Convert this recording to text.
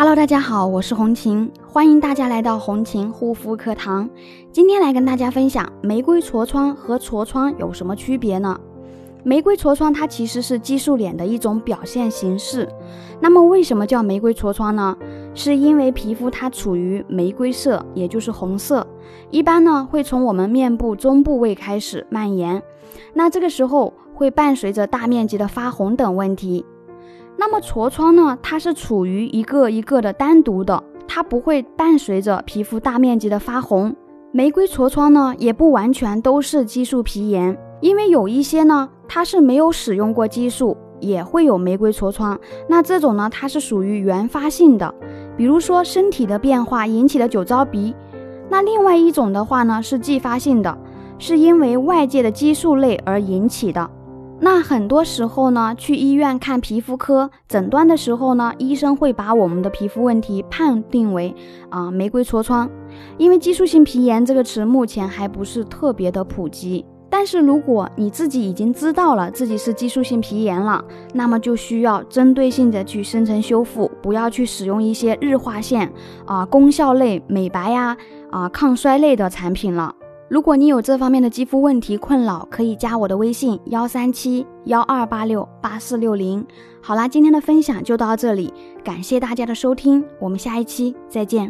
Hello，大家好，我是红琴，欢迎大家来到红琴护肤课堂。今天来跟大家分享玫瑰痤疮和痤疮有什么区别呢？玫瑰痤疮它其实是激素脸的一种表现形式。那么为什么叫玫瑰痤疮呢？是因为皮肤它处于玫瑰色，也就是红色，一般呢会从我们面部中部位开始蔓延，那这个时候会伴随着大面积的发红等问题。那么痤疮呢？它是处于一个一个的单独的，它不会伴随着皮肤大面积的发红。玫瑰痤疮呢，也不完全都是激素皮炎，因为有一些呢，它是没有使用过激素，也会有玫瑰痤疮。那这种呢，它是属于原发性的，比如说身体的变化引起的酒糟鼻。那另外一种的话呢，是继发性的，是因为外界的激素类而引起的。那很多时候呢，去医院看皮肤科诊断的时候呢，医生会把我们的皮肤问题判定为啊玫瑰痤疮，因为激素性皮炎这个词目前还不是特别的普及。但是如果你自己已经知道了自己是激素性皮炎了，那么就需要针对性的去深层修复，不要去使用一些日化线啊功效类美白呀啊抗衰类的产品了。如果你有这方面的肌肤问题困扰，可以加我的微信幺三七幺二八六八四六零。好啦，今天的分享就到这里，感谢大家的收听，我们下一期再见。